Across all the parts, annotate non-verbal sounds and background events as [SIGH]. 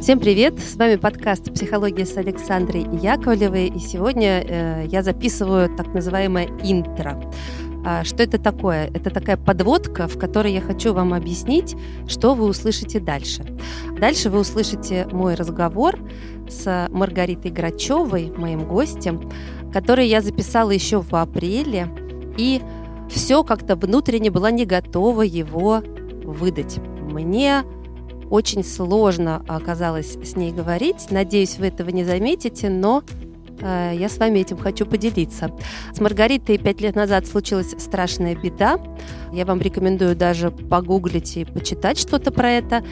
Всем привет! С вами подкаст «Психология» с Александрой Яковлевой. И сегодня э, я записываю так называемое интро. А, что это такое? Это такая подводка, в которой я хочу вам объяснить, что вы услышите дальше. Дальше вы услышите мой разговор с Маргаритой Грачевой, моим гостем, который я записала еще в апреле, и все как-то внутренне была не готова его выдать. Мне очень сложно оказалось с ней говорить. Надеюсь, вы этого не заметите, но э, я с вами этим хочу поделиться. С Маргаритой пять лет назад случилась страшная беда. Я вам рекомендую даже погуглить и почитать что-то про это.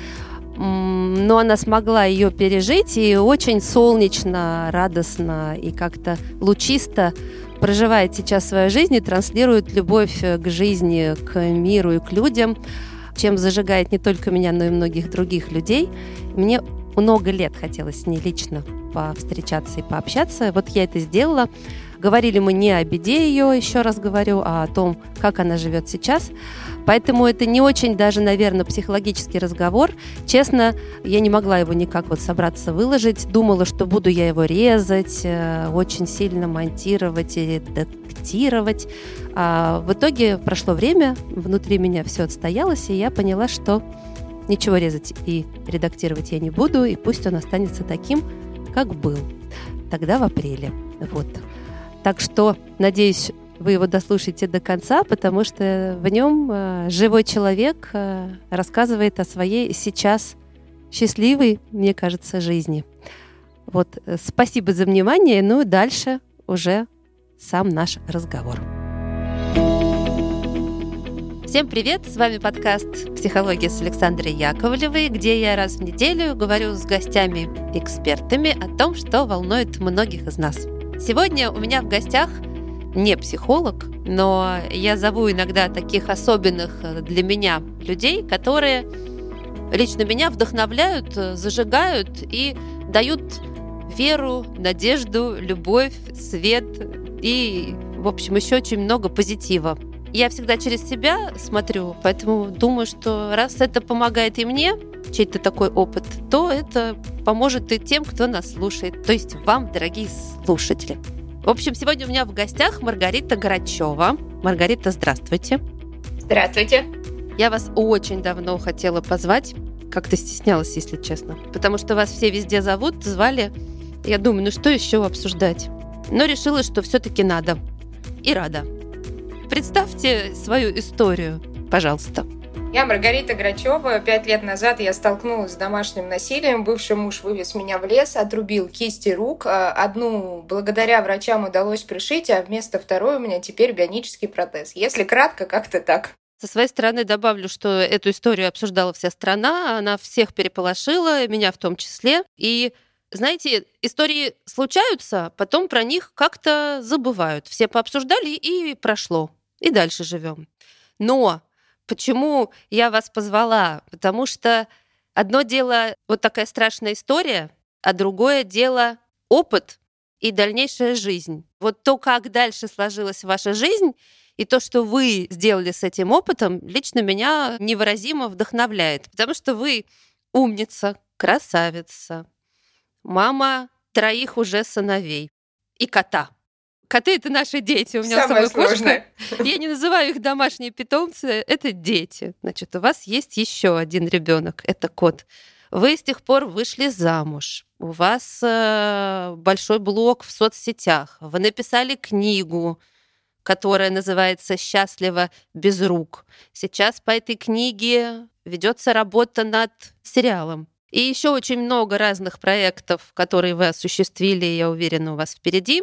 Но она смогла ее пережить и очень солнечно, радостно и как-то лучисто проживает сейчас свою жизнь и транслирует любовь к жизни, к миру и к людям чем зажигает не только меня, но и многих других людей. Мне много лет хотелось с ней лично повстречаться и пообщаться. Вот я это сделала. Говорили мы не о беде ее, еще раз говорю, а о том, как она живет сейчас. Поэтому это не очень даже, наверное, психологический разговор. Честно, я не могла его никак вот собраться выложить. Думала, что буду я его резать, э, очень сильно монтировать и редактировать. А в итоге прошло время, внутри меня все отстоялось, и я поняла, что ничего резать и редактировать я не буду, и пусть он останется таким, как был тогда в апреле. Вот. Так что, надеюсь, вы его дослушаете до конца, потому что в нем э, живой человек э, рассказывает о своей сейчас счастливой, мне кажется, жизни. Вот, э, спасибо за внимание. Ну и дальше уже сам наш разговор. Всем привет! С вами подкаст «Психология» с Александрой Яковлевой, где я раз в неделю говорю с гостями-экспертами о том, что волнует многих из нас. Сегодня у меня в гостях не психолог, но я зову иногда таких особенных для меня людей, которые лично меня вдохновляют, зажигают и дают веру, надежду, любовь, свет и, в общем, еще очень много позитива. Я всегда через себя смотрю, поэтому думаю, что раз это помогает и мне, чей-то такой опыт, то это поможет и тем, кто нас слушает, то есть вам, дорогие слушатели. В общем, сегодня у меня в гостях Маргарита Грачева. Маргарита, здравствуйте. Здравствуйте. Я вас очень давно хотела позвать, как-то стеснялась, если честно, потому что вас все везде зовут, звали. Я думаю, ну что еще обсуждать? но решила, что все-таки надо. И рада. Представьте свою историю, пожалуйста. Я Маргарита Грачева. Пять лет назад я столкнулась с домашним насилием. Бывший муж вывез меня в лес, отрубил кисти рук. А одну благодаря врачам удалось пришить, а вместо второй у меня теперь бионический протез. Если кратко, как-то так. Со своей стороны добавлю, что эту историю обсуждала вся страна, она всех переполошила, меня в том числе. И знаете, истории случаются, потом про них как-то забывают. Все пообсуждали и прошло. И дальше живем. Но почему я вас позвала? Потому что одно дело вот такая страшная история, а другое дело опыт и дальнейшая жизнь. Вот то, как дальше сложилась ваша жизнь, и то, что вы сделали с этим опытом, лично меня невыразимо вдохновляет. Потому что вы умница, красавица, мама троих уже сыновей и кота. Коты это наши дети. У меня Самое сложное. кошка. [LAUGHS] Я не называю их домашние питомцы, это дети. Значит, у вас есть еще один ребенок, это кот. Вы с тех пор вышли замуж. У вас э, большой блог в соцсетях. Вы написали книгу, которая называется «Счастливо без рук». Сейчас по этой книге ведется работа над сериалом и еще очень много разных проектов, которые вы осуществили, я уверена, у вас впереди.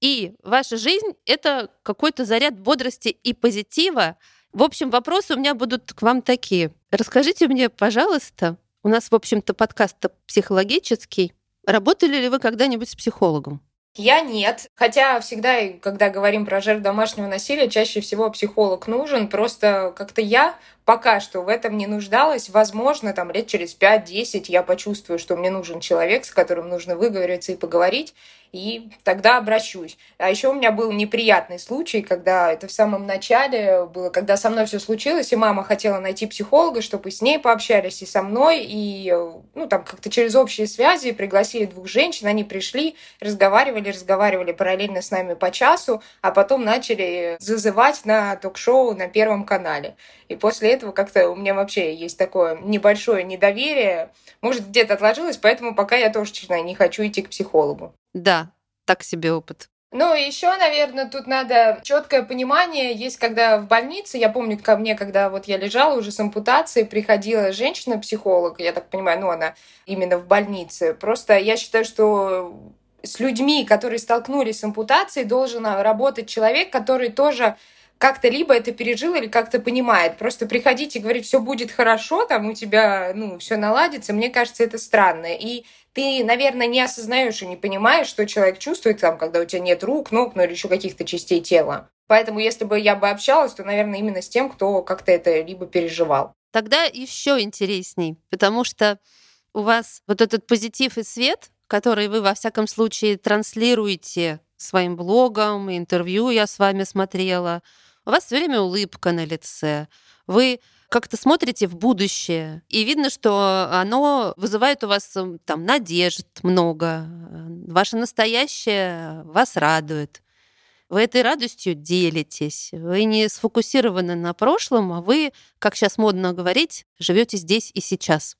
И ваша жизнь — это какой-то заряд бодрости и позитива. В общем, вопросы у меня будут к вам такие. Расскажите мне, пожалуйста, у нас, в общем-то, подкаст психологический. Работали ли вы когда-нибудь с психологом? Я нет. Хотя всегда, когда говорим про жертв домашнего насилия, чаще всего психолог нужен. Просто как-то я пока что в этом не нуждалась. Возможно, там лет через 5-10 я почувствую, что мне нужен человек, с которым нужно выговориться и поговорить, и тогда обращусь. А еще у меня был неприятный случай, когда это в самом начале было, когда со мной все случилось, и мама хотела найти психолога, чтобы с ней пообщались, и со мной, и ну, там как-то через общие связи пригласили двух женщин, они пришли, разговаривали, разговаривали параллельно с нами по часу, а потом начали зазывать на ток-шоу на Первом канале. И после этого как-то у меня вообще есть такое небольшое недоверие. Может, где-то отложилось, поэтому пока я тоже, честно, не хочу идти к психологу. Да, так себе опыт. Ну, еще, наверное, тут надо четкое понимание. Есть, когда в больнице, я помню, ко мне, когда вот я лежала уже с ампутацией, приходила женщина-психолог, я так понимаю, ну, она именно в больнице. Просто я считаю, что с людьми, которые столкнулись с ампутацией, должен работать человек, который тоже как-то либо это пережил или как-то понимает. Просто приходить и говорить, все будет хорошо, там у тебя, ну, все наладится, мне кажется, это странно. И ты, наверное, не осознаешь и не понимаешь, что человек чувствует, там, когда у тебя нет рук, ног, ну или еще каких-то частей тела. Поэтому, если бы я бы общалась, то, наверное, именно с тем, кто как-то это либо переживал. Тогда еще интересней, потому что у вас вот этот позитив и свет, который вы, во всяком случае, транслируете своим блогом, интервью я с вами смотрела, у вас все время улыбка на лице, вы как-то смотрите в будущее, и видно, что оно вызывает у вас эм, там надежд много, ваше настоящее вас радует. Вы этой радостью делитесь. Вы не сфокусированы на прошлом, а вы, как сейчас модно говорить, живете здесь и сейчас.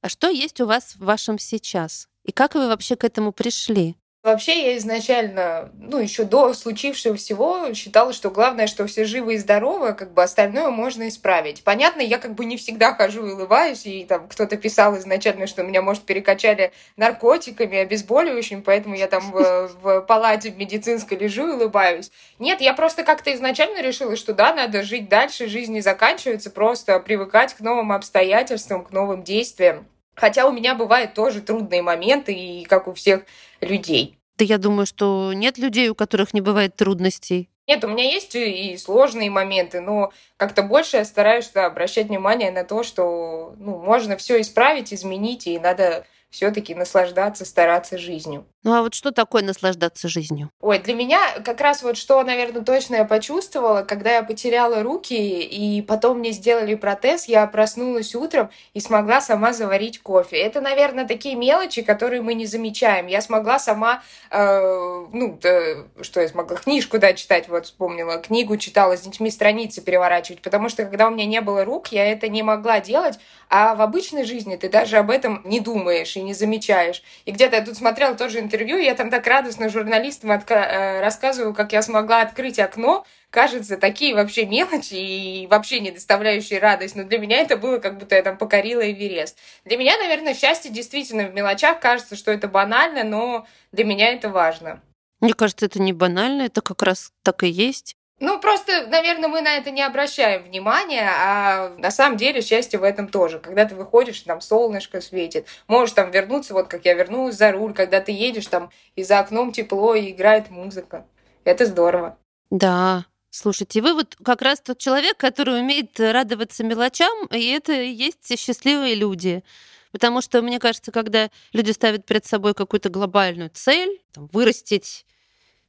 А что есть у вас в вашем сейчас? И как вы вообще к этому пришли? Вообще я изначально, ну, еще до случившего всего считала, что главное, что все живы и здоровы, как бы остальное можно исправить. Понятно, я как бы не всегда хожу и улыбаюсь, и там кто-то писал изначально, что меня, может, перекачали наркотиками, обезболивающими, поэтому я там в, [LAUGHS] в палате медицинской лежу и улыбаюсь. Нет, я просто как-то изначально решила, что да, надо жить дальше, жизнь не заканчивается, просто привыкать к новым обстоятельствам, к новым действиям. Хотя у меня бывают тоже трудные моменты, и как у всех людей. Да я думаю, что нет людей, у которых не бывает трудностей. Нет, у меня есть и сложные моменты, но как-то больше я стараюсь да, обращать внимание на то, что ну, можно все исправить, изменить, и надо все-таки наслаждаться, стараться жизнью. Ну а вот что такое наслаждаться жизнью? Ой, для меня как раз вот что, наверное, точно я почувствовала, когда я потеряла руки, и потом мне сделали протез, я проснулась утром и смогла сама заварить кофе. Это, наверное, такие мелочи, которые мы не замечаем. Я смогла сама, э, ну, да, что я смогла, книжку, да, читать, вот вспомнила, книгу читала, с детьми страницы переворачивать, потому что когда у меня не было рук, я это не могла делать, а в обычной жизни ты даже об этом не думаешь и не замечаешь. И где-то я тут смотрела тоже интервью, я там так радостно журналистам отка- э, рассказываю, как я смогла открыть окно. Кажется, такие вообще мелочи и вообще не доставляющие радость. Но для меня это было, как будто я там покорила Эверест. Для меня, наверное, счастье действительно в мелочах. Кажется, что это банально, но для меня это важно. Мне кажется, это не банально, это как раз так и есть. Ну, просто, наверное, мы на это не обращаем внимания, а на самом деле счастье в этом тоже. Когда ты выходишь, там солнышко светит, можешь там вернуться, вот как я вернулась за руль, когда ты едешь, там и за окном тепло, и играет музыка. Это здорово. Да, Слушайте, вы вот как раз тот человек, который умеет радоваться мелочам, и это и есть счастливые люди. Потому что, мне кажется, когда люди ставят перед собой какую-то глобальную цель, там, вырастить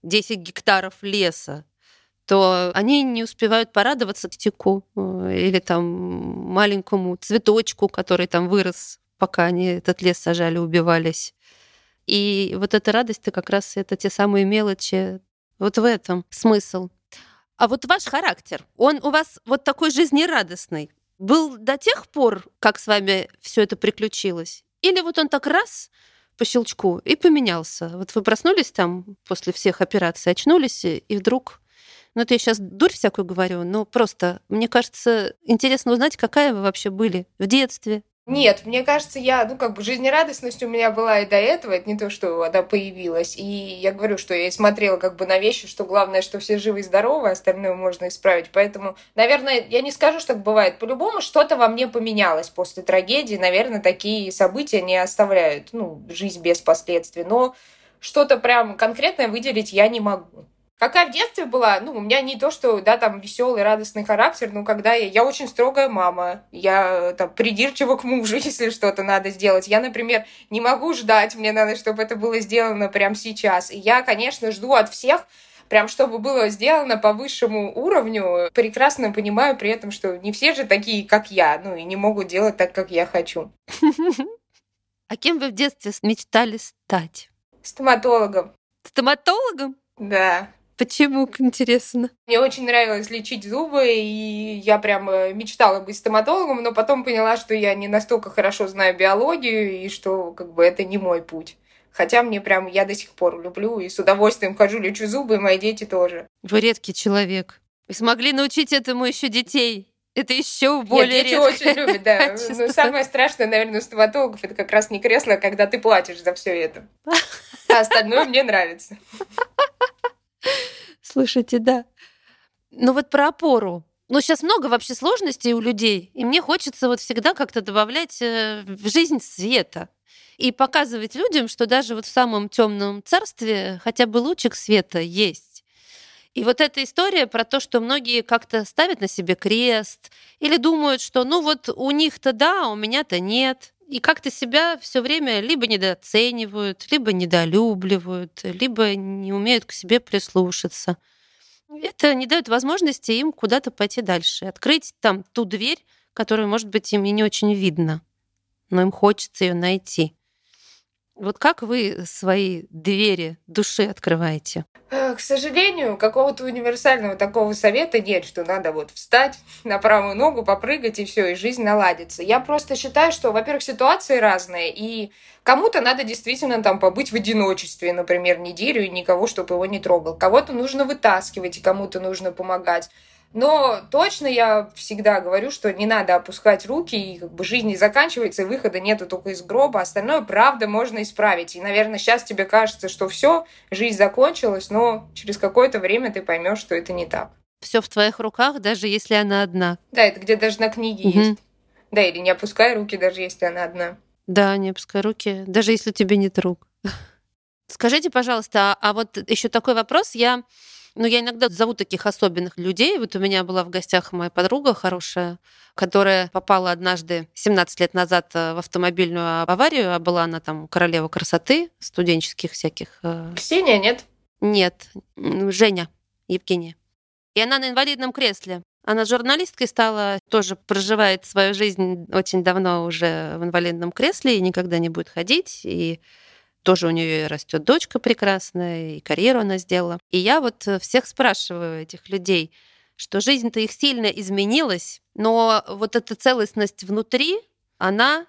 10 гектаров леса, то они не успевают порадоваться птику э, или там маленькому цветочку, который там вырос, пока они этот лес сажали, убивались. И вот эта радость, как раз это те самые мелочи. Вот в этом смысл. А вот ваш характер, он у вас вот такой жизнерадостный, был до тех пор, как с вами все это приключилось? Или вот он так раз по щелчку и поменялся? Вот вы проснулись там после всех операций, очнулись, и вдруг ну, это я сейчас дурь всякую говорю, но просто, мне кажется, интересно узнать, какая вы вообще были в детстве, нет, мне кажется, я, ну, как бы жизнерадостность у меня была и до этого, это не то, что она появилась. И я говорю, что я смотрела как бы на вещи, что главное, что все живы и здоровы, остальное можно исправить. Поэтому, наверное, я не скажу, что так бывает. По-любому что-то во мне поменялось после трагедии. Наверное, такие события не оставляют, ну, жизнь без последствий. Но что-то прям конкретное выделить я не могу. Какая в детстве была? Ну, у меня не то, что, да, там, веселый, радостный характер, но когда я... Я очень строгая мама. Я, там, придирчива к мужу, [LAUGHS] если что-то надо сделать. Я, например, не могу ждать, мне надо, чтобы это было сделано прямо сейчас. И я, конечно, жду от всех прям чтобы было сделано по высшему уровню, прекрасно понимаю при этом, что не все же такие, как я, ну и не могут делать так, как я хочу. [LAUGHS] А кем вы в детстве мечтали стать? Стоматологом. Стоматологом? Да. Почему, интересно? Мне очень нравилось лечить зубы, и я прям мечтала быть стоматологом, но потом поняла, что я не настолько хорошо знаю биологию, и что как бы это не мой путь. Хотя мне прям, я до сих пор люблю и с удовольствием хожу, лечу зубы, и мои дети тоже. Вы редкий человек. Вы смогли научить этому еще детей. Это еще более Нет, дети очень любят, да. [LAUGHS] Но самое страшное, наверное, у стоматологов это как раз не кресло, а когда ты платишь за все это. [LAUGHS] А остальное мне нравится. Слушайте, да. Ну вот про опору. Ну, сейчас много вообще сложностей у людей, и мне хочется вот всегда как-то добавлять э, в жизнь света и показывать людям, что даже вот в самом темном царстве хотя бы лучик света есть. И вот эта история про то, что многие как-то ставят на себе крест или думают, что ну вот у них-то да, а у меня-то нет. И как-то себя все время либо недооценивают, либо недолюбливают, либо не умеют к себе прислушаться. Это не дает возможности им куда-то пойти дальше, открыть там ту дверь, которую, может быть, им и не очень видно, но им хочется ее найти. Вот как вы свои двери души открываете? Э, к сожалению, какого-то универсального такого совета нет, что надо вот встать [LAUGHS] на правую ногу, попрыгать и все, и жизнь наладится. Я просто считаю, что, во-первых, ситуации разные, и кому-то надо действительно там побыть в одиночестве, например, неделю, и никого, чтобы его не трогал. Кого-то нужно вытаскивать, и кому-то нужно помогать. Но точно я всегда говорю, что не надо опускать руки, и как бы жизнь не заканчивается, и выхода нету только из гроба. Остальное, правда, можно исправить. И, наверное, сейчас тебе кажется, что все, жизнь закончилась, но через какое-то время ты поймешь, что это не так. Все в твоих руках, даже если она одна. Да, это где даже на книге угу. есть. Да, или не опускай руки, даже если она одна. Да, не опускай руки, даже если тебе нет рук. [LAUGHS] Скажите, пожалуйста, а вот еще такой вопрос. Я но я иногда зову таких особенных людей. Вот у меня была в гостях моя подруга хорошая, которая попала однажды 17 лет назад э, в автомобильную аварию, а была она там королева красоты, студенческих всяких. Э. Ксения, нет? Нет, Женя, Евгения. И она на инвалидном кресле. Она журналисткой стала, тоже проживает свою жизнь очень давно уже в инвалидном кресле и никогда не будет ходить. И тоже у нее растет дочка прекрасная, и карьеру она сделала. И я вот э, всех спрашиваю, этих людей, что жизнь-то их сильно изменилась, но вот эта целостность внутри, она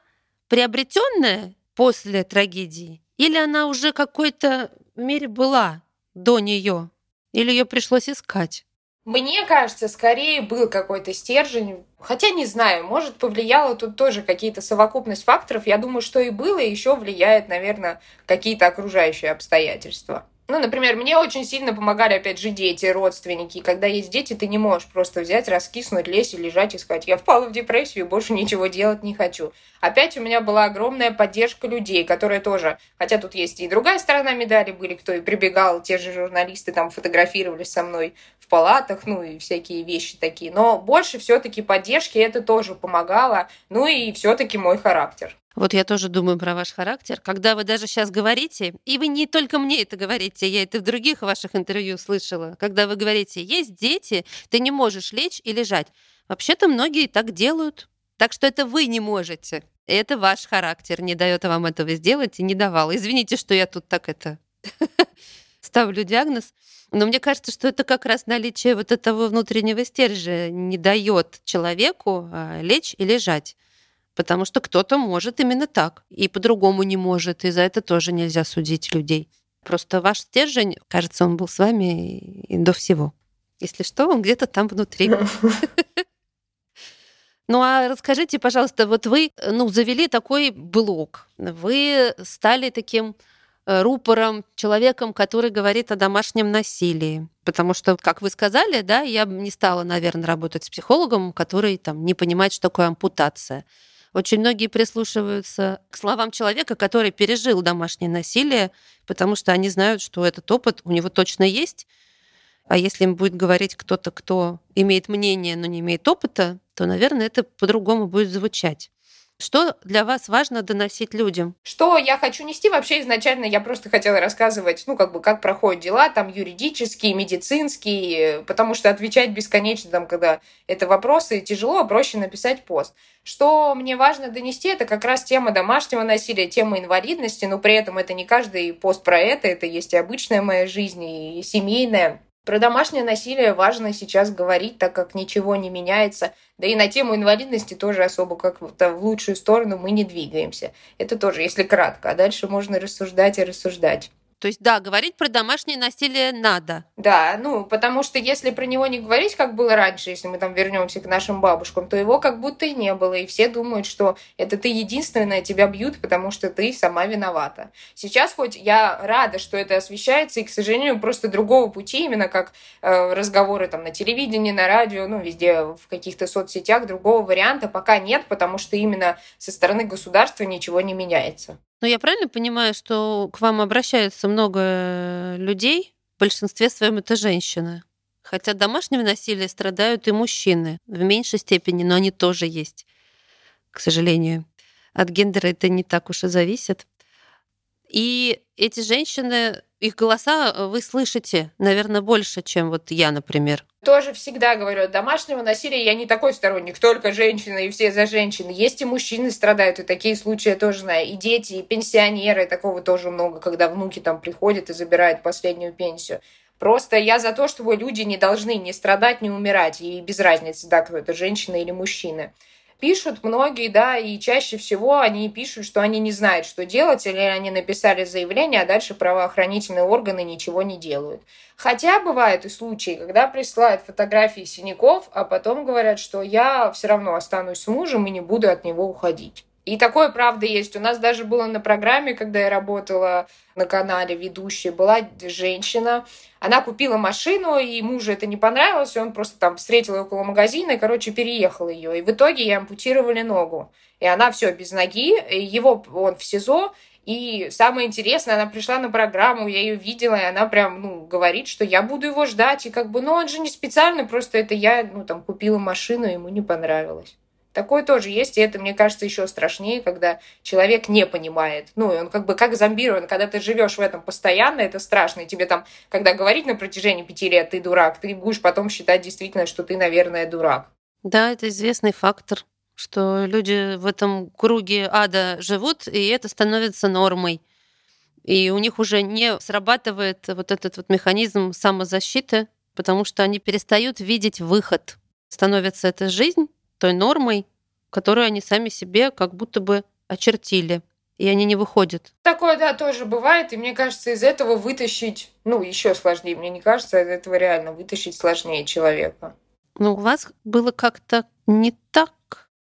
приобретенная после трагедии, или она уже какой-то в была до нее, или ее пришлось искать? Мне кажется, скорее был какой-то стержень. Хотя не знаю, может, повлияло тут тоже какие-то совокупность факторов. Я думаю, что и было, и еще влияет, наверное, какие-то окружающие обстоятельства. Ну, например, мне очень сильно помогали, опять же, дети, родственники. Когда есть дети, ты не можешь просто взять, раскиснуть, лезть и лежать и сказать, я впала в депрессию, больше ничего делать не хочу. Опять у меня была огромная поддержка людей, которые тоже, хотя тут есть и другая сторона медали, были, кто и прибегал, те же журналисты там фотографировались со мной в палатах, ну и всякие вещи такие. Но больше все-таки поддержки это тоже помогало, ну и все-таки мой характер. Вот я тоже думаю про ваш характер. Когда вы даже сейчас говорите, и вы не только мне это говорите, я это в других ваших интервью слышала, когда вы говорите, есть дети, ты не можешь лечь и лежать. Вообще-то многие так делают. Так что это вы не можете. Это ваш характер не дает вам этого сделать и не давал. Извините, что я тут так это [LAUGHS] ставлю диагноз. Но мне кажется, что это как раз наличие вот этого внутреннего стержня не дает человеку а, лечь и лежать. Потому что кто-то может именно так, и по-другому не может, и за это тоже нельзя судить людей. Просто ваш стержень, кажется, он был с вами и до всего. Если что, он где-то там внутри. [LAUGHS] Ну а расскажите, пожалуйста, вот вы ну, завели такой блог, вы стали таким э, рупором, человеком, который говорит о домашнем насилии. Потому что, как вы сказали, да, я не стала, наверное, работать с психологом, который там не понимает, что такое ампутация. Очень многие прислушиваются к словам человека, который пережил домашнее насилие, потому что они знают, что этот опыт у него точно есть. А если им будет говорить кто-то, кто имеет мнение, но не имеет опыта, то, наверное, это по-другому будет звучать. Что для вас важно доносить людям? Что я хочу нести? Вообще изначально я просто хотела рассказывать, ну, как бы, как проходят дела, там, юридические, медицинские, потому что отвечать бесконечно, там, когда это вопросы, тяжело, проще написать пост. Что мне важно донести, это как раз тема домашнего насилия, тема инвалидности, но при этом это не каждый пост про это, это есть и обычная моя жизнь, и семейная. Про домашнее насилие важно сейчас говорить, так как ничего не меняется. Да и на тему инвалидности тоже особо как-то в лучшую сторону мы не двигаемся. Это тоже, если кратко. А дальше можно рассуждать и рассуждать. То есть, да, говорить про домашнее насилие надо. Да, ну, потому что если про него не говорить, как было раньше, если мы там вернемся к нашим бабушкам, то его как будто и не было. И все думают, что это ты единственная, тебя бьют, потому что ты сама виновата. Сейчас хоть я рада, что это освещается, и, к сожалению, просто другого пути, именно как э, разговоры там на телевидении, на радио, ну, везде, в каких-то соцсетях, другого варианта пока нет, потому что именно со стороны государства ничего не меняется. Но я правильно понимаю, что к вам обращаются много людей, в большинстве своем это женщины? Хотя домашнего насилия страдают и мужчины в меньшей степени, но они тоже есть, к сожалению. От гендера это не так уж и зависит. И эти женщины, их голоса э, вы слышите, наверное, больше, чем вот я, например. Тоже всегда говорю, от домашнего насилия я не такой сторонник, только женщины и все за женщины. Есть и мужчины страдают, и такие случаи я тоже знаю. И дети, и пенсионеры, такого тоже много, когда внуки там приходят и забирают последнюю пенсию. Просто я за то, чтобы люди не должны не страдать, не умирать. И без разницы, да, кто это, женщина или мужчина пишут многие, да, и чаще всего они пишут, что они не знают, что делать, или они написали заявление, а дальше правоохранительные органы ничего не делают. Хотя бывают и случаи, когда присылают фотографии синяков, а потом говорят, что я все равно останусь с мужем и не буду от него уходить. И такое, правда, есть. У нас даже было на программе, когда я работала на канале ведущей, была женщина. Она купила машину, и мужу это не понравилось, и он просто там встретил ее около магазина, и, короче, переехал ее. И в итоге ей ампутировали ногу. И она все без ноги, его он в СИЗО, и самое интересное, она пришла на программу, я ее видела, и она прям, ну, говорит, что я буду его ждать, и как бы, ну, он же не специально, просто это я, ну, там, купила машину, ему не понравилось. Такое тоже есть, и это, мне кажется, еще страшнее, когда человек не понимает. Ну, он как бы как зомбирован, когда ты живешь в этом постоянно, это страшно. И тебе там, когда говорить на протяжении пяти лет, ты дурак, ты будешь потом считать действительно, что ты, наверное, дурак. Да, это известный фактор, что люди в этом круге ада живут, и это становится нормой. И у них уже не срабатывает вот этот вот механизм самозащиты, потому что они перестают видеть выход. Становится это жизнь, той нормой, которую они сами себе как будто бы очертили. И они не выходят. Такое, да, тоже бывает. И мне кажется, из этого вытащить, ну, еще сложнее. Мне не кажется, из этого реально вытащить сложнее человека. Но у вас было как-то не так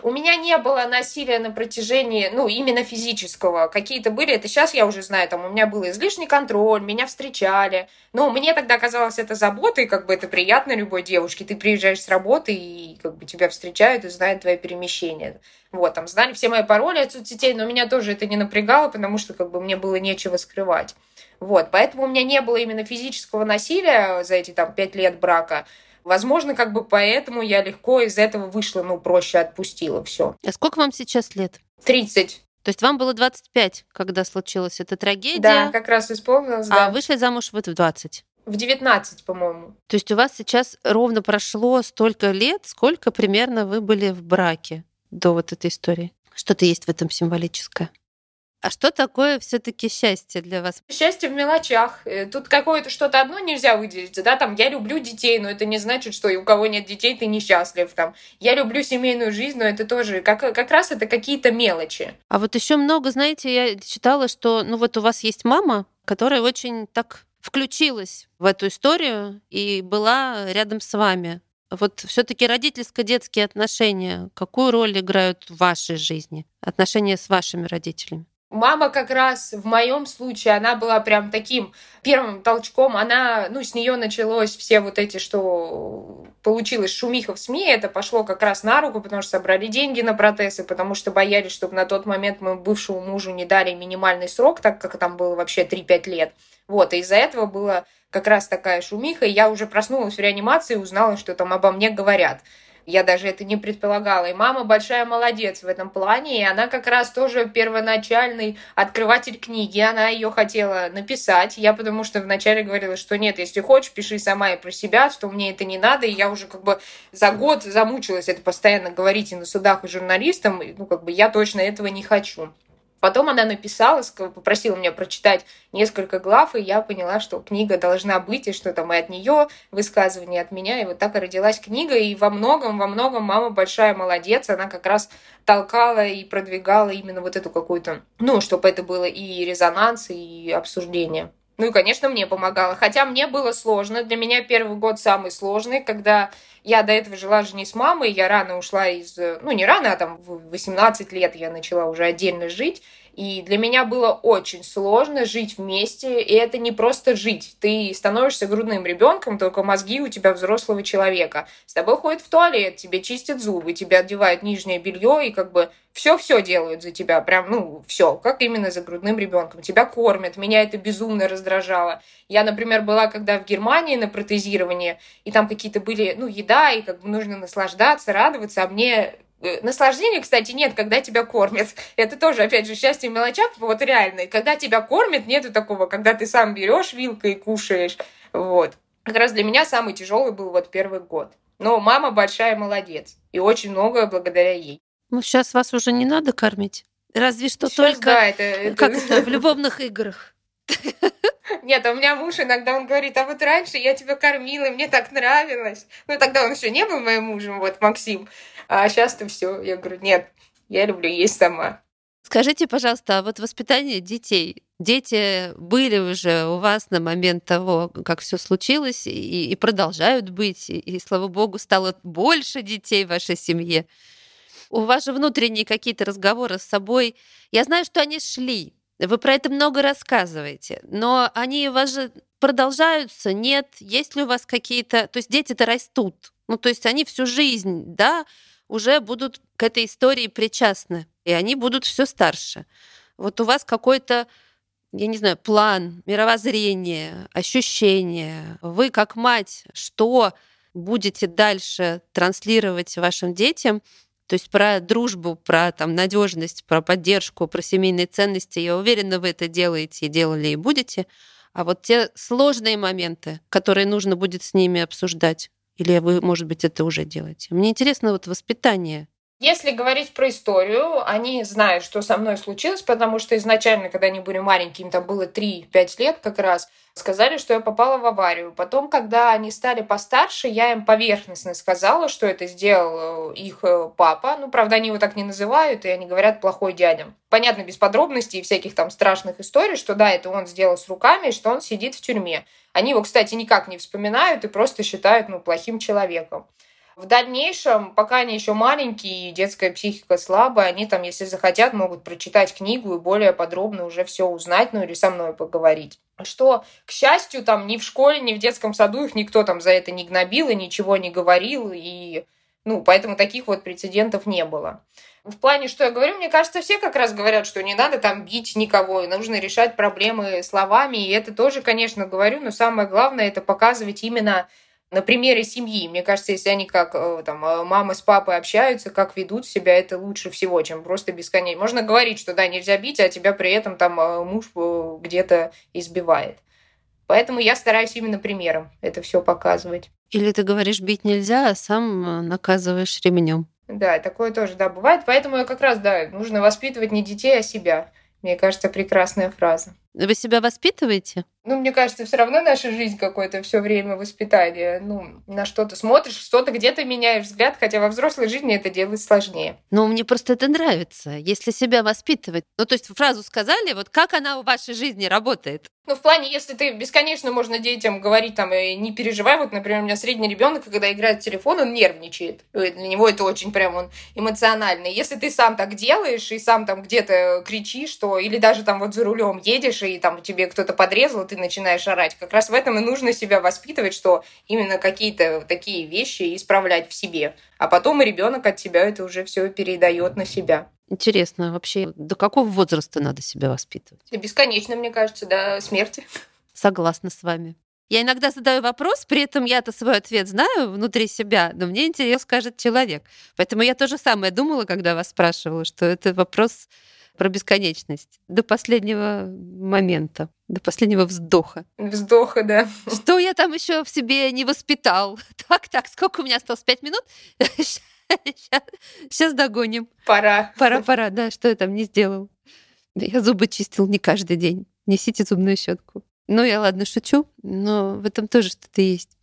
у меня не было насилия на протяжении, ну, именно физического. Какие-то были, это сейчас я уже знаю, там у меня был излишний контроль, меня встречали. Но мне тогда казалось это заботой, как бы это приятно любой девушке. Ты приезжаешь с работы, и как бы тебя встречают и знают твои перемещения. Вот, там знали все мои пароли от соцсетей, но меня тоже это не напрягало, потому что как бы мне было нечего скрывать. Вот, поэтому у меня не было именно физического насилия за эти там пять лет брака. Возможно, как бы поэтому я легко из этого вышла, ну, проще отпустила все. А сколько вам сейчас лет? 30. То есть вам было 25, когда случилась эта трагедия? Да, как раз исполнилось, а да. А вышли замуж вот в 20? В 19, по-моему. То есть у вас сейчас ровно прошло столько лет, сколько примерно вы были в браке до вот этой истории? Что-то есть в этом символическое. А что такое все-таки счастье для вас? Счастье в мелочах. Э, тут какое-то что-то одно нельзя выделить. Да, там я люблю детей, но это не значит, что у кого нет детей, ты несчастлив. Там я люблю семейную жизнь, но это тоже как, как раз это какие-то мелочи. А вот еще много, знаете, я читала, что ну вот у вас есть мама, которая очень так включилась в эту историю и была рядом с вами. Вот все-таки родительско-детские отношения, какую роль играют в вашей жизни? Отношения с вашими родителями? Мама как раз в моем случае, она была прям таким первым толчком. Она, ну, с нее началось все вот эти, что получилось шумиха в СМИ, это пошло как раз на руку, потому что собрали деньги на протезы, потому что боялись, чтобы на тот момент моему бывшему мужу не дали минимальный срок, так как там было вообще 3-5 лет. Вот, и из-за этого было как раз такая шумиха, и я уже проснулась в реанимации и узнала, что там обо мне говорят. Я даже это не предполагала. И мама большая молодец в этом плане, и она как раз тоже первоначальный открыватель книги. Она ее хотела написать. Я потому что вначале говорила, что нет, если хочешь, пиши сама и про себя, что мне это не надо. И я уже как бы за год замучилась это постоянно говорить и на судах, и журналистам. Ну, как бы я точно этого не хочу. Потом она написала, попросила меня прочитать несколько глав, и я поняла, что книга должна быть, и что там и от нее высказывание от меня. И вот так и родилась книга. И во многом, во многом мама большая молодец. Она как раз толкала и продвигала именно вот эту какую-то, ну, чтобы это было и резонанс, и обсуждение. Ну и, конечно, мне помогало. Хотя мне было сложно. Для меня первый год самый сложный, когда я до этого жила же не с мамой, я рано ушла из... Ну, не рано, а там в 18 лет я начала уже отдельно жить. И для меня было очень сложно жить вместе, и это не просто жить. Ты становишься грудным ребенком, только мозги у тебя взрослого человека. С тобой ходят в туалет, тебе чистят зубы, тебе одевают нижнее белье, и как бы все-все делают за тебя, прям, ну, все, как именно за грудным ребенком. Тебя кормят, меня это безумно раздражало. Я, например, была когда в Германии на протезировании, и там какие-то были, ну, еда, и как бы нужно наслаждаться, радоваться, а мне наслаждения, кстати, нет, когда тебя кормят. Это тоже, опять же, счастье в мелочах, вот реально. Когда тебя кормят, нету такого, когда ты сам берешь вилкой и кушаешь. Вот. Как раз для меня самый тяжелый был вот первый год. Но мама большая молодец. И очень многое благодаря ей. Ну, сейчас вас уже не надо кормить. Разве что сейчас, только да, это, как это, [LAUGHS] в любовных играх. Нет, а у меня муж иногда он говорит, а вот раньше я тебя кормила, мне так нравилось. Ну, тогда он еще не был моим мужем, вот Максим. А сейчас-то все. Я говорю, нет, я люблю есть сама. Скажите, пожалуйста, а вот воспитание детей. Дети были уже у вас на момент того, как все случилось, и, и продолжают быть, и, и, слава богу, стало больше детей в вашей семье. У вас же внутренние какие-то разговоры с собой. Я знаю, что они шли. Вы про это много рассказываете, но они у вас же продолжаются, нет? Есть ли у вас какие-то... То есть дети-то растут. Ну, то есть они всю жизнь, да, уже будут к этой истории причастны, и они будут все старше. Вот у вас какой-то, я не знаю, план, мировоззрение, ощущение. Вы как мать, что будете дальше транслировать вашим детям, то есть про дружбу, про там надежность, про поддержку, про семейные ценности, я уверена, вы это делаете и делали и будете. А вот те сложные моменты, которые нужно будет с ними обсуждать, или вы, может быть, это уже делаете? Мне интересно вот воспитание. Если говорить про историю, они знают, что со мной случилось, потому что изначально, когда они были маленькими, там было 3-5 лет как раз, сказали, что я попала в аварию. Потом, когда они стали постарше, я им поверхностно сказала, что это сделал э, их э, папа. Ну, правда, они его так не называют, и они говорят «плохой дядя». Понятно, без подробностей и всяких там страшных историй, что да, это он сделал с руками, что он сидит в тюрьме. Они его, кстати, никак не вспоминают и просто считают, ну, плохим человеком. В дальнейшем, пока они еще маленькие и детская психика слабая, они там, если захотят, могут прочитать книгу и более подробно уже все узнать, ну или со мной поговорить. Что, к счастью, там ни в школе, ни в детском саду их никто там за это не гнобил и ничего не говорил, и ну, поэтому таких вот прецедентов не было. В плане, что я говорю, мне кажется, все как раз говорят, что не надо там бить никого, и нужно решать проблемы словами, и это тоже, конечно, говорю, но самое главное это показывать именно на примере семьи. Мне кажется, если они как э, там э, мама с папой общаются, как ведут себя, это лучше всего, чем просто бесконечно. Можно говорить, что да, нельзя бить, а тебя при этом там э, муж где-то избивает. Поэтому я стараюсь именно примером это все показывать. Или ты говоришь, бить нельзя, а сам наказываешь ремнем. Да, такое тоже, да, бывает. Поэтому как раз, да, нужно воспитывать не детей, а себя. Мне кажется, прекрасная фраза. Вы себя воспитываете? Ну, мне кажется, все равно наша жизнь какое-то все время воспитание. Ну, на что-то смотришь, что-то где-то меняешь взгляд, хотя во взрослой жизни это делать сложнее. Ну, мне просто это нравится, если себя воспитывать. Ну, то есть фразу сказали, вот как она в вашей жизни работает? Ну, в плане, если ты бесконечно можно детям говорить там, и не переживай, вот, например, у меня средний ребенок, когда играет в телефон, он нервничает. Для него это очень прям он эмоциональный. Если ты сам так делаешь и сам там где-то кричишь, что или даже там вот за рулем едешь, и там тебе кто-то подрезал, ты начинаешь орать. Как раз в этом и нужно себя воспитывать, что именно какие-то такие вещи исправлять в себе. А потом и ребенок от тебя это уже все передает на себя. Интересно, вообще, до какого возраста надо себя воспитывать? Бесконечно, мне кажется, до смерти. Согласна с вами. Я иногда задаю вопрос, при этом я-то свой ответ знаю внутри себя, но мне интересно, скажет человек. Поэтому я то же самое думала, когда вас спрашивала, что это вопрос про бесконечность до последнего момента, до последнего вздоха. Вздоха, да. Что я там еще в себе не воспитал? [LAUGHS] Так, так, сколько у меня осталось? Пять минут? [LAUGHS] Сейчас догоним. Пора. Пора, пора, да, что я там не сделал. Я зубы чистил не каждый день. Несите зубную щетку. Ну, я ладно шучу, но в этом тоже что-то есть.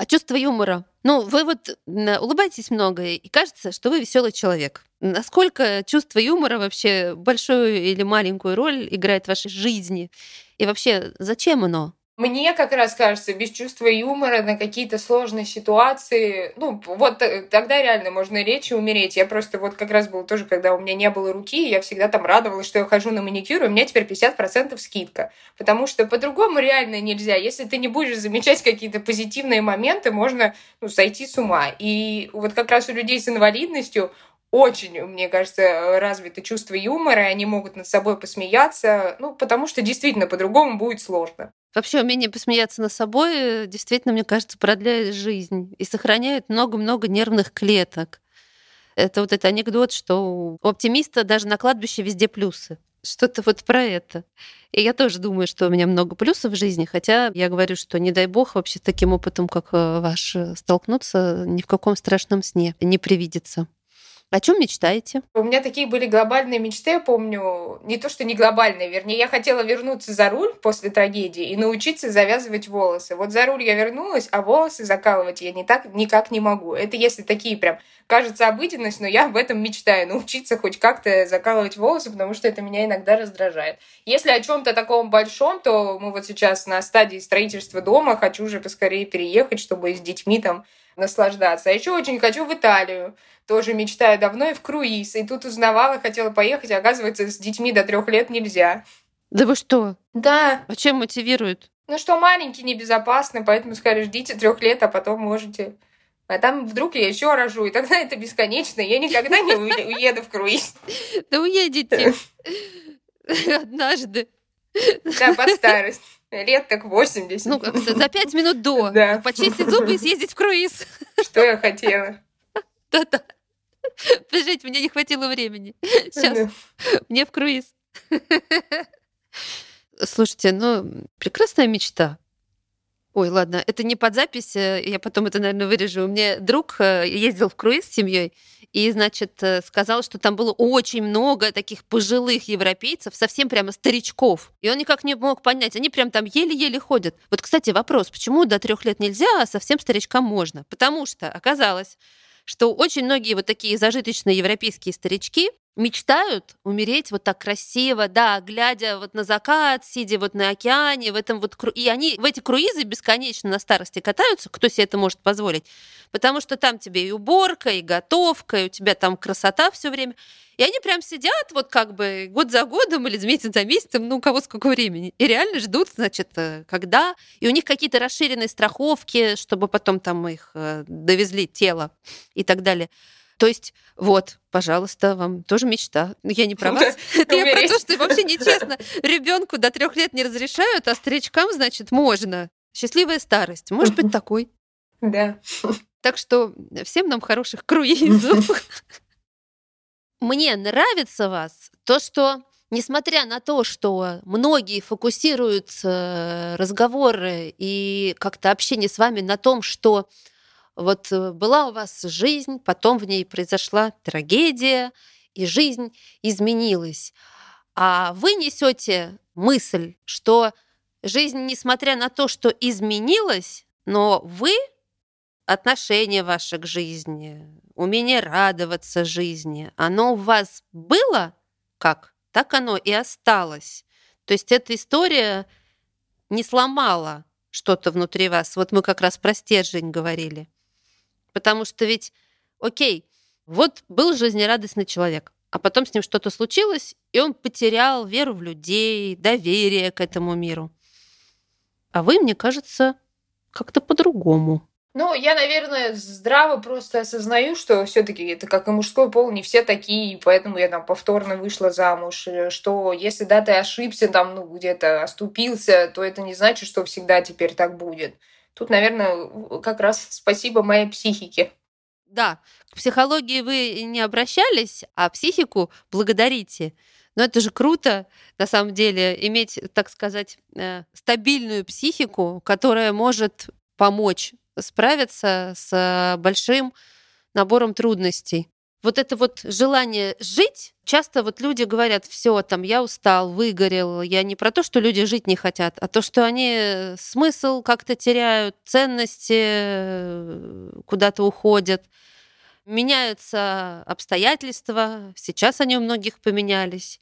А чувство юмора? Ну, вы вот улыбаетесь много, и кажется, что вы веселый человек. Насколько чувство юмора вообще большую или маленькую роль играет в вашей жизни? И вообще, зачем оно? Мне как раз кажется, без чувства юмора на какие-то сложные ситуации, ну, вот тогда реально можно речь и умереть. Я просто вот как раз был тоже, когда у меня не было руки, я всегда там радовалась, что я хожу на маникюр, и у меня теперь 50% скидка. Потому что по-другому реально нельзя. Если ты не будешь замечать какие-то позитивные моменты, можно ну, сойти с ума. И вот как раз у людей с инвалидностью очень, мне кажется, развито чувство юмора, и они могут над собой посмеяться, ну, потому что действительно по-другому будет сложно. Вообще умение посмеяться над собой э, действительно, мне кажется, продляет жизнь и сохраняет много-много нервных клеток. Это вот этот анекдот, что у оптимиста даже на кладбище везде плюсы. Что-то вот про это. И я тоже думаю, что у меня много плюсов в жизни, хотя я говорю, что не дай бог вообще с таким опытом, как э, ваш, э, столкнуться, ни в каком страшном сне не привидится. О чем мечтаете? У меня такие были глобальные мечты, я помню, не то что не глобальные, вернее, я хотела вернуться за руль после трагедии и научиться завязывать волосы. Вот за руль я вернулась, а волосы закалывать я не так, никак не могу. Это если такие прям, кажется обыденность, но я об этом мечтаю, научиться хоть как-то закалывать волосы, потому что это меня иногда раздражает. Если о чем-то таком большом, то мы вот сейчас на стадии строительства дома, хочу уже поскорее переехать, чтобы с детьми там наслаждаться. А еще очень хочу в Италию. Тоже мечтаю давно и в круиз. И тут узнавала, хотела поехать, а оказывается, с детьми до трех лет нельзя. Да вы что? Да. А чем мотивируют? Ну что, маленький небезопасно, поэтому сказали, ждите трех лет, а потом можете. А там вдруг я еще рожу, и тогда [LAUGHS] это бесконечно. Я никогда не [LAUGHS] уеду в круиз. Да уедете. [LAUGHS] Однажды. Да, под старость. Лет так 80. Ну, за пять минут до. Да. Почистить зубы и съездить в круиз. Что я хотела. Да-да. [LAUGHS] Подождите, мне не хватило времени. [LAUGHS] Сейчас. Мне в круиз. [LAUGHS] Слушайте, ну, прекрасная мечта. Ой, ладно, это не под запись, э, я потом это, наверное, вырежу. У меня друг э, ездил в круиз с семьей и, значит, э, сказал, что там было очень много таких пожилых европейцев, совсем прямо старичков. И он никак не мог понять, они прям там еле-еле ходят. Вот, кстати, вопрос, почему до трех лет нельзя, а совсем старичкам можно? Потому что оказалось, что очень многие вот такие зажиточные европейские старички, мечтают умереть вот так красиво, да, глядя вот на закат, сидя вот на океане, в этом вот и они в эти круизы бесконечно на старости катаются, кто себе это может позволить, потому что там тебе и уборка, и готовка, и у тебя там красота все время. И они прям сидят вот как бы год за годом или месяц за месяцем, ну, у кого сколько времени. И реально ждут, значит, э, когда. И у них какие-то расширенные страховки, чтобы потом там их э, довезли тело и так далее. То есть, вот, пожалуйста, вам тоже мечта. Ну, я не про [LAUGHS] вас. Это я про то, что вообще нечестно. Ребенку до трех лет не разрешают, а старичкам, значит, можно. Счастливая старость. Может быть, такой. Да. Так что всем нам хороших круизов. [LAUGHS] Мне нравится вас то, что несмотря на то, что многие фокусируют э, разговоры и как-то общение с вами на том, что вот э, была у вас жизнь, потом в ней произошла трагедия, и жизнь изменилась. А вы несете мысль, что жизнь, несмотря на то, что изменилась, но вы, отношение ваше к жизни, умение радоваться жизни, оно у вас было как? Так оно и осталось. То есть эта история не сломала что-то внутри вас. Вот мы как раз про стержень говорили. Потому что ведь, окей, вот был жизнерадостный человек, а потом с ним что-то случилось, и он потерял веру в людей, доверие к этому миру. А вы, мне кажется, как-то по-другому. Ну, я, наверное, здраво просто осознаю, что все-таки это как и мужской пол, не все такие, поэтому я там повторно вышла замуж. Что если да, ты ошибся, там, ну, где-то оступился, то это не значит, что всегда теперь так будет. Тут, наверное, как раз спасибо моей психике. Да, к психологии вы не обращались, а психику благодарите. Но это же круто, на самом деле, иметь, так сказать, э, стабильную психику, которая может помочь справиться с большим набором трудностей. Вот это вот желание жить, часто вот люди говорят, все, там, я устал, выгорел. Я не про то, что люди жить не хотят, а то, что они смысл как-то теряют, ценности э, куда-то уходят. Меняются обстоятельства, сейчас они у многих поменялись,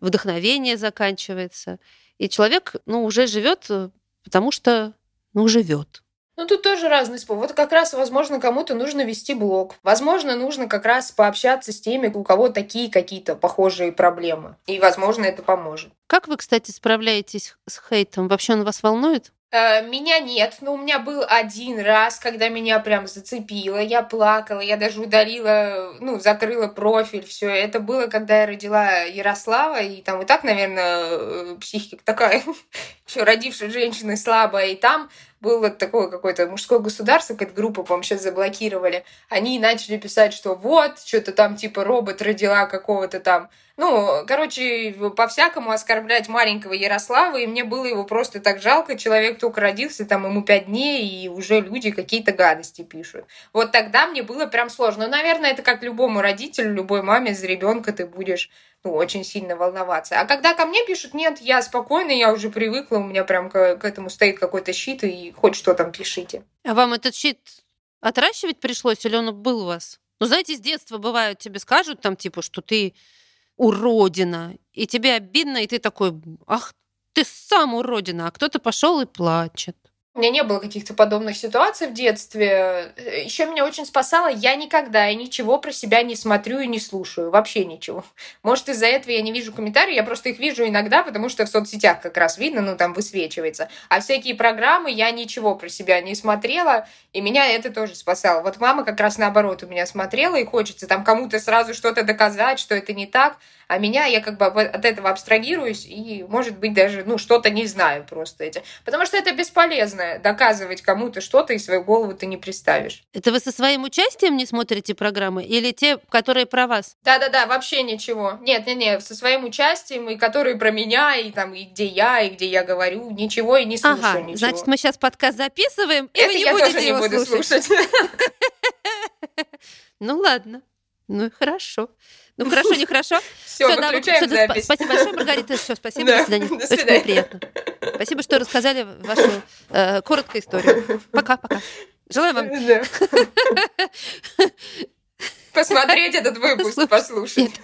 вдохновение заканчивается. И человек, ну, уже живет, э, потому что, ну, живет. Ну, тут тоже разный способ. Вот как раз, возможно, кому-то нужно вести блог. Возможно, нужно как раз пообщаться с теми, у кого такие какие-то похожие проблемы. И, возможно, это поможет. Как вы, кстати, справляетесь с хейтом? Вообще он вас волнует? Э, меня нет, но у меня был один раз, когда меня прям зацепило, я плакала, я даже удалила, ну, закрыла профиль, все. Это было, когда я родила Ярослава, и там и так, наверное, э, психика такая, [LAUGHS] еще родившая женщины слабая, и там было такое какое-то мужское государство, какая-то группа, по-моему, сейчас заблокировали, они начали писать, что вот, что-то там типа робот родила какого-то там ну, короче, по-всякому оскорблять маленького Ярослава, и мне было его просто так жалко. Человек только родился, там ему пять дней, и уже люди какие-то гадости пишут. Вот тогда мне было прям сложно. Но, наверное, это как любому родителю, любой маме за ребенка ты будешь ну, очень сильно волноваться. А когда ко мне пишут, нет, я спокойна, я уже привыкла, у меня прям к, к этому стоит какой-то щит, и хоть что там пишите. А вам этот щит отращивать пришлось, или он был у вас? Ну, знаете, с детства бывают, тебе скажут там, типа, что ты уродина, и тебе обидно, и ты такой, ах, ты сам уродина, а кто-то пошел и плачет. У меня не было каких-то подобных ситуаций в детстве. Еще меня очень спасало, я никогда и ничего про себя не смотрю и не слушаю. Вообще ничего. Может, из-за этого я не вижу комментариев, я просто их вижу иногда, потому что в соцсетях как раз видно, ну, там высвечивается. А всякие программы я ничего про себя не смотрела, и меня это тоже спасало. Вот мама как раз наоборот у меня смотрела, и хочется там кому-то сразу что-то доказать, что это не так. А меня, я как бы от этого абстрагируюсь и, может быть, даже, ну, что-то не знаю просто эти. Потому что это бесполезно доказывать кому-то что-то, и свою голову ты не представишь. Это вы со своим участием не смотрите программы? Или те, которые про вас? Да-да-да, вообще ничего. Нет, нет, нет, со своим участием, и которые про меня, и там, и где я, и где я говорю, ничего и не слушаю ага, ничего. Значит, мы сейчас подкаст записываем, и это вы не я будете тоже не буду слушать. слушать. [LAUGHS] Ну ладно. Ну хорошо. Ну [LAUGHS] хорошо, нехорошо. Все, выключаем запись. Спасибо большое, Маргарита. Все, спасибо, до свидания. [LAUGHS] Очень приятно. Спасибо, что рассказали вашу э, короткую историю. Пока-пока. Желаю вам... [LAUGHS] Посмотреть этот выпуск, послушать.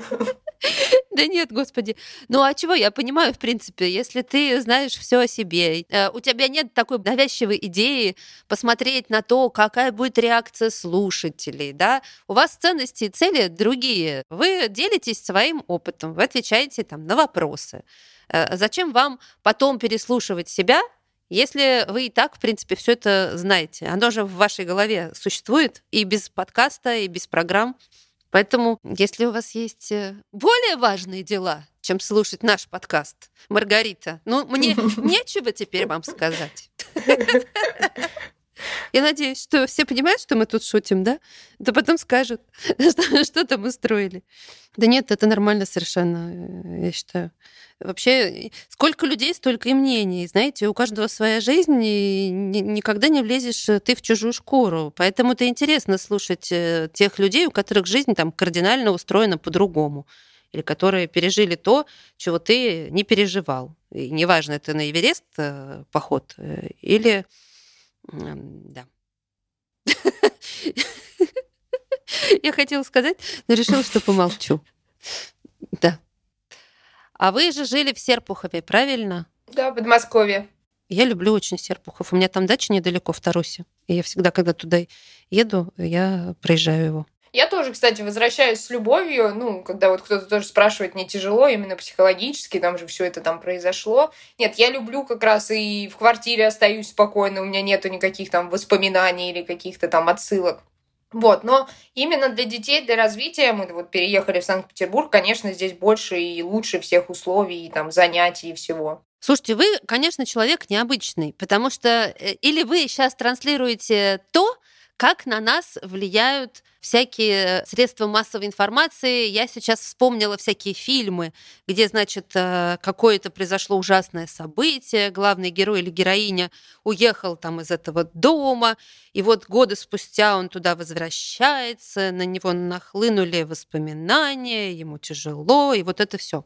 [LAUGHS] Да нет, господи. Ну а чего? Я понимаю, в принципе, если ты знаешь все о себе, э, у тебя нет такой навязчивой идеи посмотреть на то, какая будет реакция слушателей, да? У вас ценности и цели другие. Вы делитесь своим опытом, вы отвечаете там на вопросы. Э, зачем вам потом переслушивать себя, если вы и так, в принципе, все это знаете? Оно же в вашей голове существует и без подкаста, и без программ. Поэтому, если у вас есть э, более важные дела, чем слушать наш подкаст, Маргарита, ну, мне [LAUGHS] нечего теперь вам сказать. [LAUGHS] Я надеюсь, что все понимают, что мы тут шутим, да? Да потом скажут, [LAUGHS] что, что там устроили. Да нет, это нормально совершенно, э, я считаю. Вообще, сколько людей, столько и мнений. Знаете, у каждого своя жизнь, и никогда не влезешь э, ты в чужую шкуру. Поэтому это интересно слушать э, тех людей, у которых жизнь там кардинально устроена по-другому или которые пережили то, чего ты не переживал. И неважно, это на Эверест поход или... Да. [LAUGHS] Я хотела сказать, но решила, что помолчу. Да. А вы же жили в Серпухове, правильно? Да, в Подмосковье. Я люблю очень Серпухов. У меня там дача недалеко в Тарусе. И я всегда, когда туда еду, я проезжаю его. Я тоже, кстати, возвращаюсь с любовью. Ну, когда вот кто-то тоже спрашивает, не тяжело именно психологически, там же все это там произошло. Нет, я люблю как раз и в квартире остаюсь спокойно, у меня нету никаких там воспоминаний или каких-то там отсылок. Вот, но именно для детей, для развития, мы вот переехали в Санкт-Петербург, конечно, здесь больше и лучше всех условий, и там занятий и всего. Слушайте, вы, конечно, человек необычный, потому что э, или вы сейчас транслируете то, как на нас влияют всякие средства массовой информации. Я сейчас вспомнила всякие фильмы, где, значит, э, какое-то произошло ужасное событие, главный герой или героиня уехал там из этого дома, и вот годы спустя он туда возвращается, на него нахлынули воспоминания, ему тяжело, и вот это все.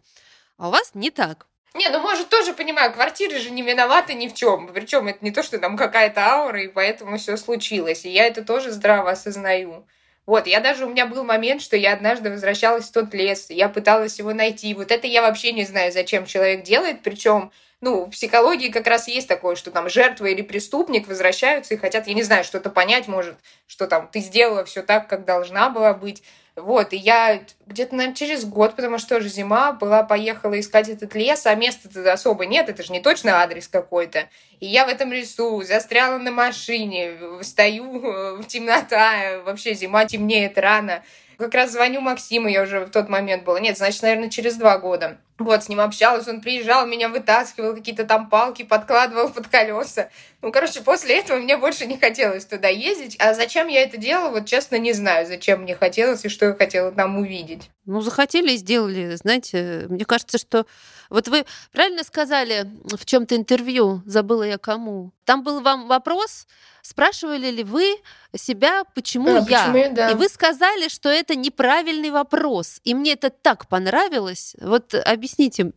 А у вас не так. Не, ну может тоже понимаю, квартиры же не виноваты ни в чем. Причем это не то, что там какая-то аура, и поэтому все случилось. И я это тоже здраво осознаю. Вот, я даже, у меня был момент, что я однажды возвращалась в тот лес, я пыталась его найти. Вот это я вообще не знаю, зачем человек делает, причем ну, в психологии как раз есть такое, что там жертва или преступник возвращаются и хотят, я не знаю, что-то понять, может, что там ты сделала все так, как должна была быть. Вот, и я где-то, наверное, через год, потому что тоже зима, была, поехала искать этот лес, а места-то особо нет, это же не точно адрес какой-то. И я в этом лесу застряла на машине, стою э, в темнота, вообще зима темнеет рано. Как раз звоню Максиму, я уже в тот момент была. Нет, значит, наверное, через два года. Вот, с ним общалась, он приезжал, меня вытаскивал, какие-то там палки подкладывал под колеса. Ну, короче, после этого мне больше не хотелось туда ездить. А зачем я это делала, вот честно не знаю, зачем мне хотелось и что я хотела там увидеть. Ну, захотели и сделали. Знаете, мне кажется, что... Вот вы правильно сказали в чем то интервью, забыла я кому. Там был вам вопрос, спрашивали ли вы себя, почему а, я? Почему да. И вы сказали, что это неправильный вопрос. И мне это так понравилось. Вот объясните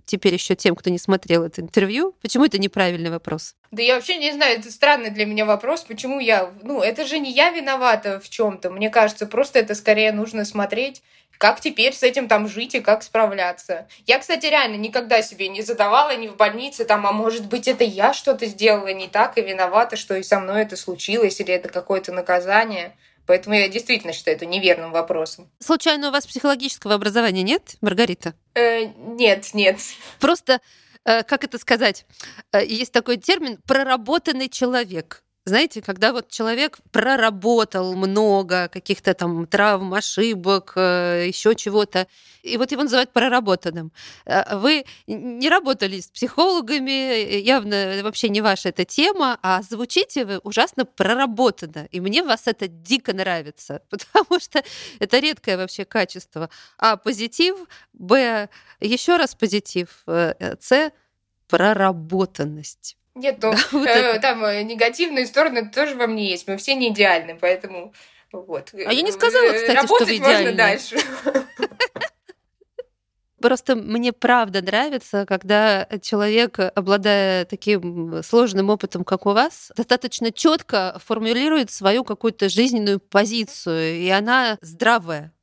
теперь еще тем, кто не смотрел это интервью, почему это неправильный вопрос. Да я вообще не знаю, это странный для меня вопрос, почему я... Ну, это же не я виновата в чем то Мне кажется, просто это скорее нужно смотреть как теперь с этим там жить и как справляться. Я, кстати, реально никогда себе не задавала ни в больнице, там, а может быть, это я что-то сделала не так и виновата, что и со мной это случилось, или это какое-то наказание. Поэтому я действительно считаю это неверным вопросом. Случайно у вас психологического образования нет, Маргарита? Э, нет, нет. Просто, э, как это сказать, э, есть такой термин «проработанный человек». Знаете, когда вот человек проработал много каких-то там травм, ошибок, э, еще чего-то, и вот его называют проработанным. Э, вы не работали с психологами, явно вообще не ваша эта тема, а звучите вы ужасно проработанно. И мне вас это дико нравится, [LAUGHS] потому что это редкое вообще качество. А позитив, Б, еще раз позитив, э, С, проработанность. Нет, ну, [LAUGHS] вот э, там э, негативные стороны тоже во мне есть. Мы все не идеальны, поэтому вот. А я не сказала, э, кстати, Работать что вы идеальны. можно дальше. Просто мне правда нравится, когда человек, обладая таким сложным опытом, как у вас, достаточно четко формулирует свою какую-то жизненную позицию, и она здравая.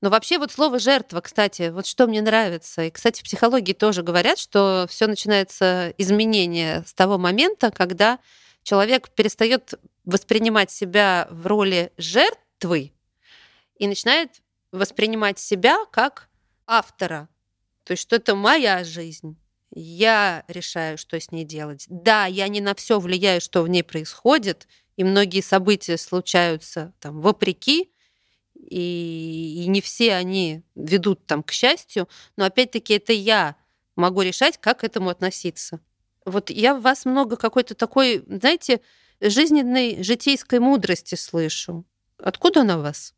Но вообще вот слово жертва, кстати, вот что мне нравится. И, кстати, в психологии тоже говорят, что все начинается изменение с того момента, когда человек перестает воспринимать себя в роли жертвы и начинает воспринимать себя как автора. То есть, что это моя жизнь. Я решаю, что с ней делать. Да, я не на все влияю, что в ней происходит, и многие события случаются там вопреки, и, и не все они ведут там к счастью, но опять-таки это я могу решать, как к этому относиться. Вот я в вас много какой-то такой, знаете, жизненной, житейской мудрости слышу. Откуда она у вас?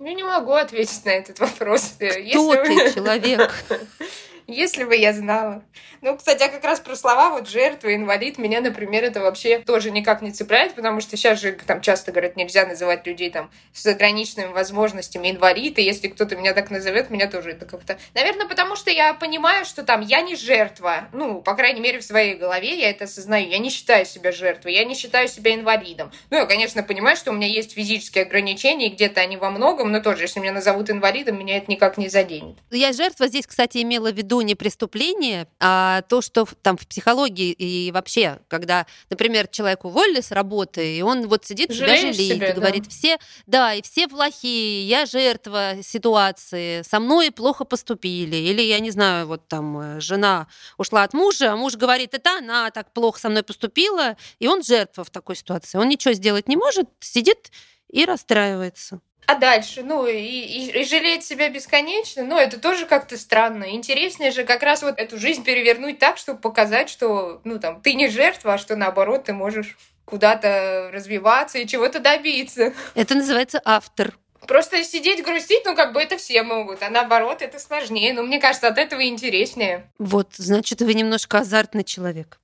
Я не могу ответить на этот вопрос. Кто Если... ты, человек? [LAUGHS] Если бы я знала. Ну, кстати, а как раз про слова вот жертва, инвалид, меня, например, это вообще тоже никак не цепляет, потому что сейчас же там часто говорят, нельзя называть людей там с ограниченными возможностями инвалид, и если кто-то меня так назовет, меня тоже это как-то... Наверное, потому что я понимаю, что там я не жертва. Ну, по крайней мере, в своей голове я это осознаю. Я не считаю себя жертвой, я не считаю себя инвалидом. Ну, я, конечно, понимаю, что у меня есть физические ограничения, и где-то они во многом, но тоже, если меня назовут инвалидом, меня это никак не заденет. Я жертва здесь, кстати, имела в виду виду не преступление, а то, что там в психологии и вообще, когда, например, человек уволили с работы, и он вот сидит, Жалеешь себя жалеет, себя, и говорит, да. все, да, и все плохие, я жертва ситуации, со мной плохо поступили, или, я не знаю, вот там э, жена ушла от мужа, а муж говорит, это она так плохо со мной поступила, и он жертва в такой ситуации. Он ничего сделать не может, сидит и расстраивается. А дальше, ну, и, и, и жалеть себя бесконечно, ну, это тоже как-то странно. Интереснее же как раз вот эту жизнь перевернуть так, чтобы показать, что, ну, там, ты не жертва, а что, наоборот, ты можешь куда-то развиваться и чего-то добиться. Это называется автор. Просто сидеть грустить, ну, как бы это все могут, а наоборот, это сложнее. Но мне кажется, от этого интереснее. Вот, значит, вы немножко азартный человек.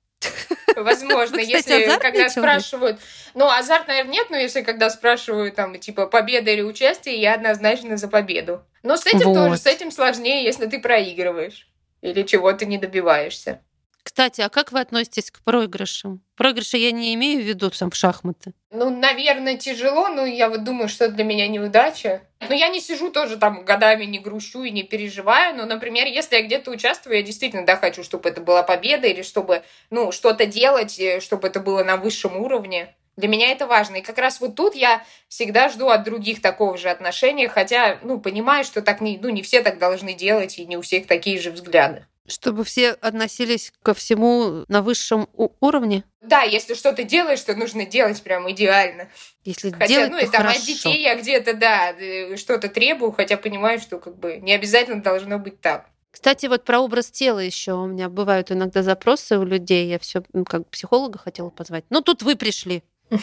[LAUGHS] Возможно, если когда спрашивают... Ну, азарт, наверное, нет, но если когда спрашивают, там, типа, победа или участие, я однозначно за победу. Но с этим тоже, с этим сложнее, если ты проигрываешь или чего-то не добиваешься. Кстати, а как вы относитесь к проигрышам? Проигрыши я не имею в виду там в шахматы. Ну, наверное, тяжело, но я вот думаю, что для меня неудача. Но я не сижу тоже там годами, не грущу и не переживаю. Но, например, если я где-то участвую, я действительно, да, хочу, чтобы это была победа или чтобы, ну, что-то делать, э, чтобы это было на высшем уровне. Для меня это важно. И как раз вот тут я всегда жду от других такого же отношения, хотя, ну, понимаю, что так не, ну, не все так должны делать, и не у всех такие же взгляды. Чтобы все относились ко всему на высшем уровне? Да, если что-то делаешь, то нужно делать прям идеально. Если Хотя, делать, ну, то и там хорошо. от детей я где-то, да, э, что-то требую, хотя понимаю, что как бы не обязательно должно быть так. Кстати, вот про образ тела еще у меня бывают иногда запросы у людей. Я все как психолога хотела позвать. Но тут вы пришли. [LAUGHS]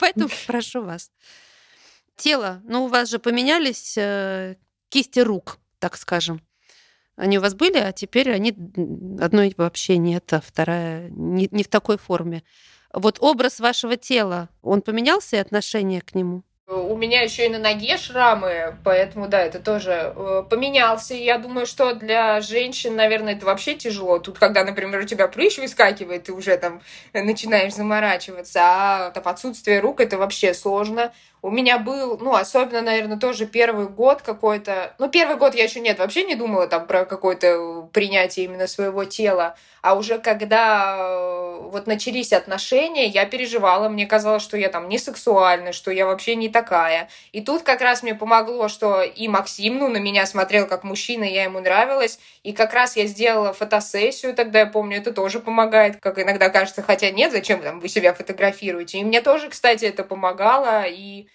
Поэтому прошу вас. Тело. Ну, у вас же поменялись э, кисти рук, так скажем. Они у вас были, а теперь они одной вообще нет, а вторая не, не в такой форме. Вот образ вашего тела, он поменялся и отношение к нему? У меня еще и на ноге шрамы, поэтому, да, это тоже э, поменялся. И я думаю, что для женщин, наверное, это вообще тяжело. Тут, когда, например, у тебя прыщ выскакивает, ты уже там начинаешь заморачиваться, а там отсутствие рук это вообще сложно. У меня был, ну, особенно, наверное, тоже первый год какой-то. Ну, первый год я еще нет, вообще не думала там про какое-то принятие именно своего тела. А уже когда э, вот начались отношения, я переживала, мне казалось, что я там не сексуальна, что я вообще не такая. И тут как раз мне помогло, что и Максим, ну, на меня смотрел как мужчина, я ему нравилась. И как раз я сделала фотосессию тогда, я помню, это тоже помогает, как иногда кажется, хотя нет, зачем там вы себя фотографируете. И мне тоже, кстати, это помогало, и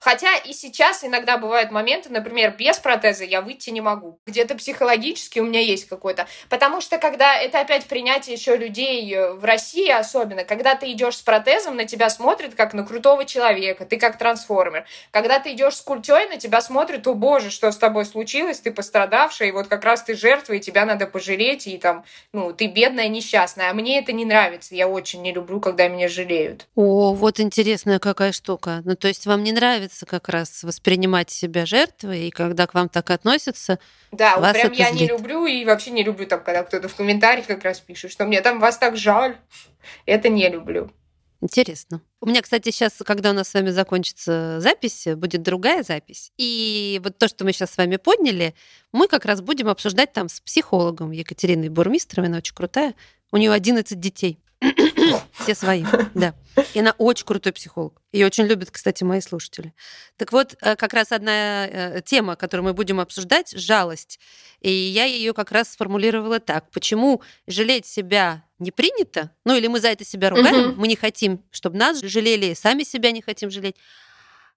Хотя и сейчас иногда бывают моменты, например, без протеза я выйти не могу. Где-то психологически у меня есть какой-то. Потому что когда это опять принятие еще людей э, в России особенно, когда ты идешь с протезом, на тебя смотрят как на крутого человека, ты как трансформер. Когда ты идешь с культей, на тебя смотрят, о боже, что с тобой случилось, ты пострадавшая, и вот как раз ты жертва, и тебя надо пожалеть, и там, ну, ты бедная, несчастная. А мне это не нравится, я очень не люблю, когда меня жалеют. О, вот интересная какая штука. Ну, то есть вам не нравится как раз воспринимать себя жертвой, и когда к вам так относятся, Да, вот Вас прям это я не злит. люблю и вообще не люблю там, когда кто-то в комментариях как раз пишет, что мне там вас так жаль. Это не люблю. Интересно. У меня, кстати, сейчас, когда у нас с вами закончится запись, будет другая запись. И вот то, что мы сейчас с вами подняли, мы как раз будем обсуждать там с психологом Екатериной Бурмистровой. Она очень крутая. У нее 11 детей. [LAUGHS] Все свои, да. И она очень крутой психолог. Ее очень любят, кстати, мои слушатели. Так вот, э, как раз одна э, тема, которую мы будем обсуждать, жалость. И я ее как раз сформулировала так. Почему жалеть себя не принято? Ну или мы за это себя ругаем, Мгм. мы не хотим, чтобы нас жалели, сами себя не хотим жалеть.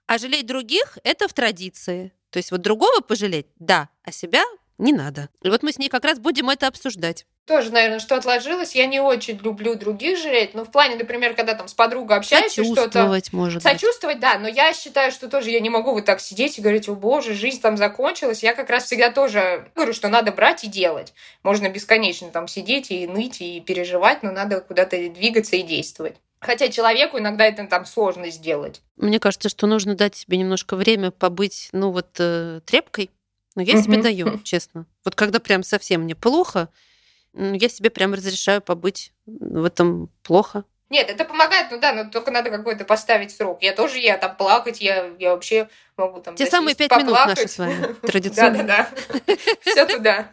А жалеть других — это в традиции. То есть вот другого пожалеть, да, а себя не надо. И вот мы с ней как раз будем это обсуждать. Тоже, наверное, что отложилось. Я не очень люблю других жалеть. Но в плане, например, когда там с подругой общаешься, что-то... Сочувствовать, может быть. Сочувствовать, да, но я считаю, что тоже я не могу вот так сидеть и говорить, о боже, жизнь там закончилась. Я как раз всегда тоже говорю, что надо брать и делать. Можно бесконечно там сидеть и ныть, и переживать, но надо куда-то двигаться и действовать. Хотя человеку иногда это там сложно сделать. Мне кажется, что нужно дать себе немножко время побыть, ну вот, э, тряпкой. Но я себе даю, честно. Вот когда прям совсем мне плохо, я себе прям разрешаю побыть в этом плохо. Нет, это помогает, ну да, но только надо какой-то поставить срок. Я тоже, я там плакать, я, я вообще могу там... Те засесть, самые пять минут наши с вами, [LAUGHS] традиционно. Да-да-да. [LAUGHS] Все туда.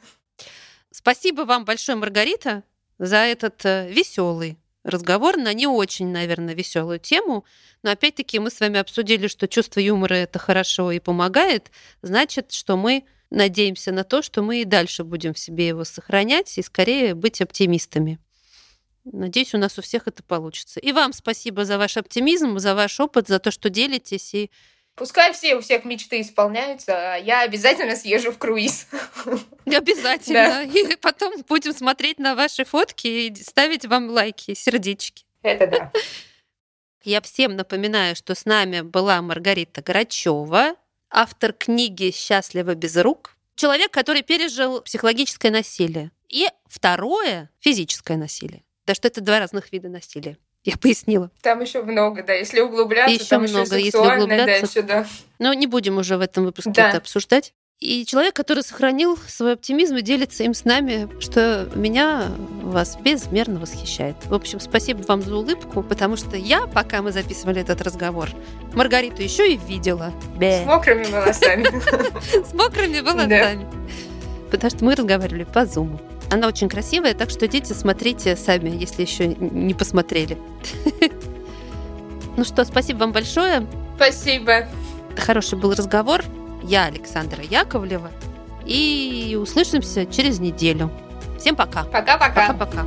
Спасибо вам большое, Маргарита, за этот э, веселый разговор на не очень, наверное, веселую тему. Но опять-таки мы с вами обсудили, что чувство юмора это хорошо и помогает. Значит, что мы надеемся на то, что мы и дальше будем в себе его сохранять и скорее быть оптимистами. Надеюсь, у нас у всех это получится. И вам спасибо за ваш оптимизм, за ваш опыт, за то, что делитесь и Пускай все у всех мечты исполняются, а я обязательно съезжу в круиз. Обязательно. Да. И потом будем смотреть на ваши фотки и ставить вам лайки, сердечки. Это да. Я всем напоминаю, что с нами была Маргарита Грачева, автор книги «Счастливо без рук», человек, который пережил психологическое насилие. И второе — физическое насилие. Да что это два разных вида насилия. Я пояснила. Там еще много, да. Если углубляться, еще там много, еще если углубляться. Да, сюда. Но не будем уже в этом выпуске да. это обсуждать. И человек, который сохранил свой оптимизм и делится им с нами, что меня вас безмерно восхищает. В общем, спасибо вам за улыбку, потому что я, пока мы записывали этот разговор, Маргариту еще и видела. С мокрыми волосами. [LAUGHS] С мокрыми волосами. Потому что мы разговаривали по зуму. Она очень красивая, так что идите, смотрите сами, если еще не посмотрели. [LAUGHS] Ну что, спасибо вам большое. Спасибо. Хороший был разговор. Я Александра Яковлева. И услышимся через неделю. Всем пока. Пока-пока. Пока-пока.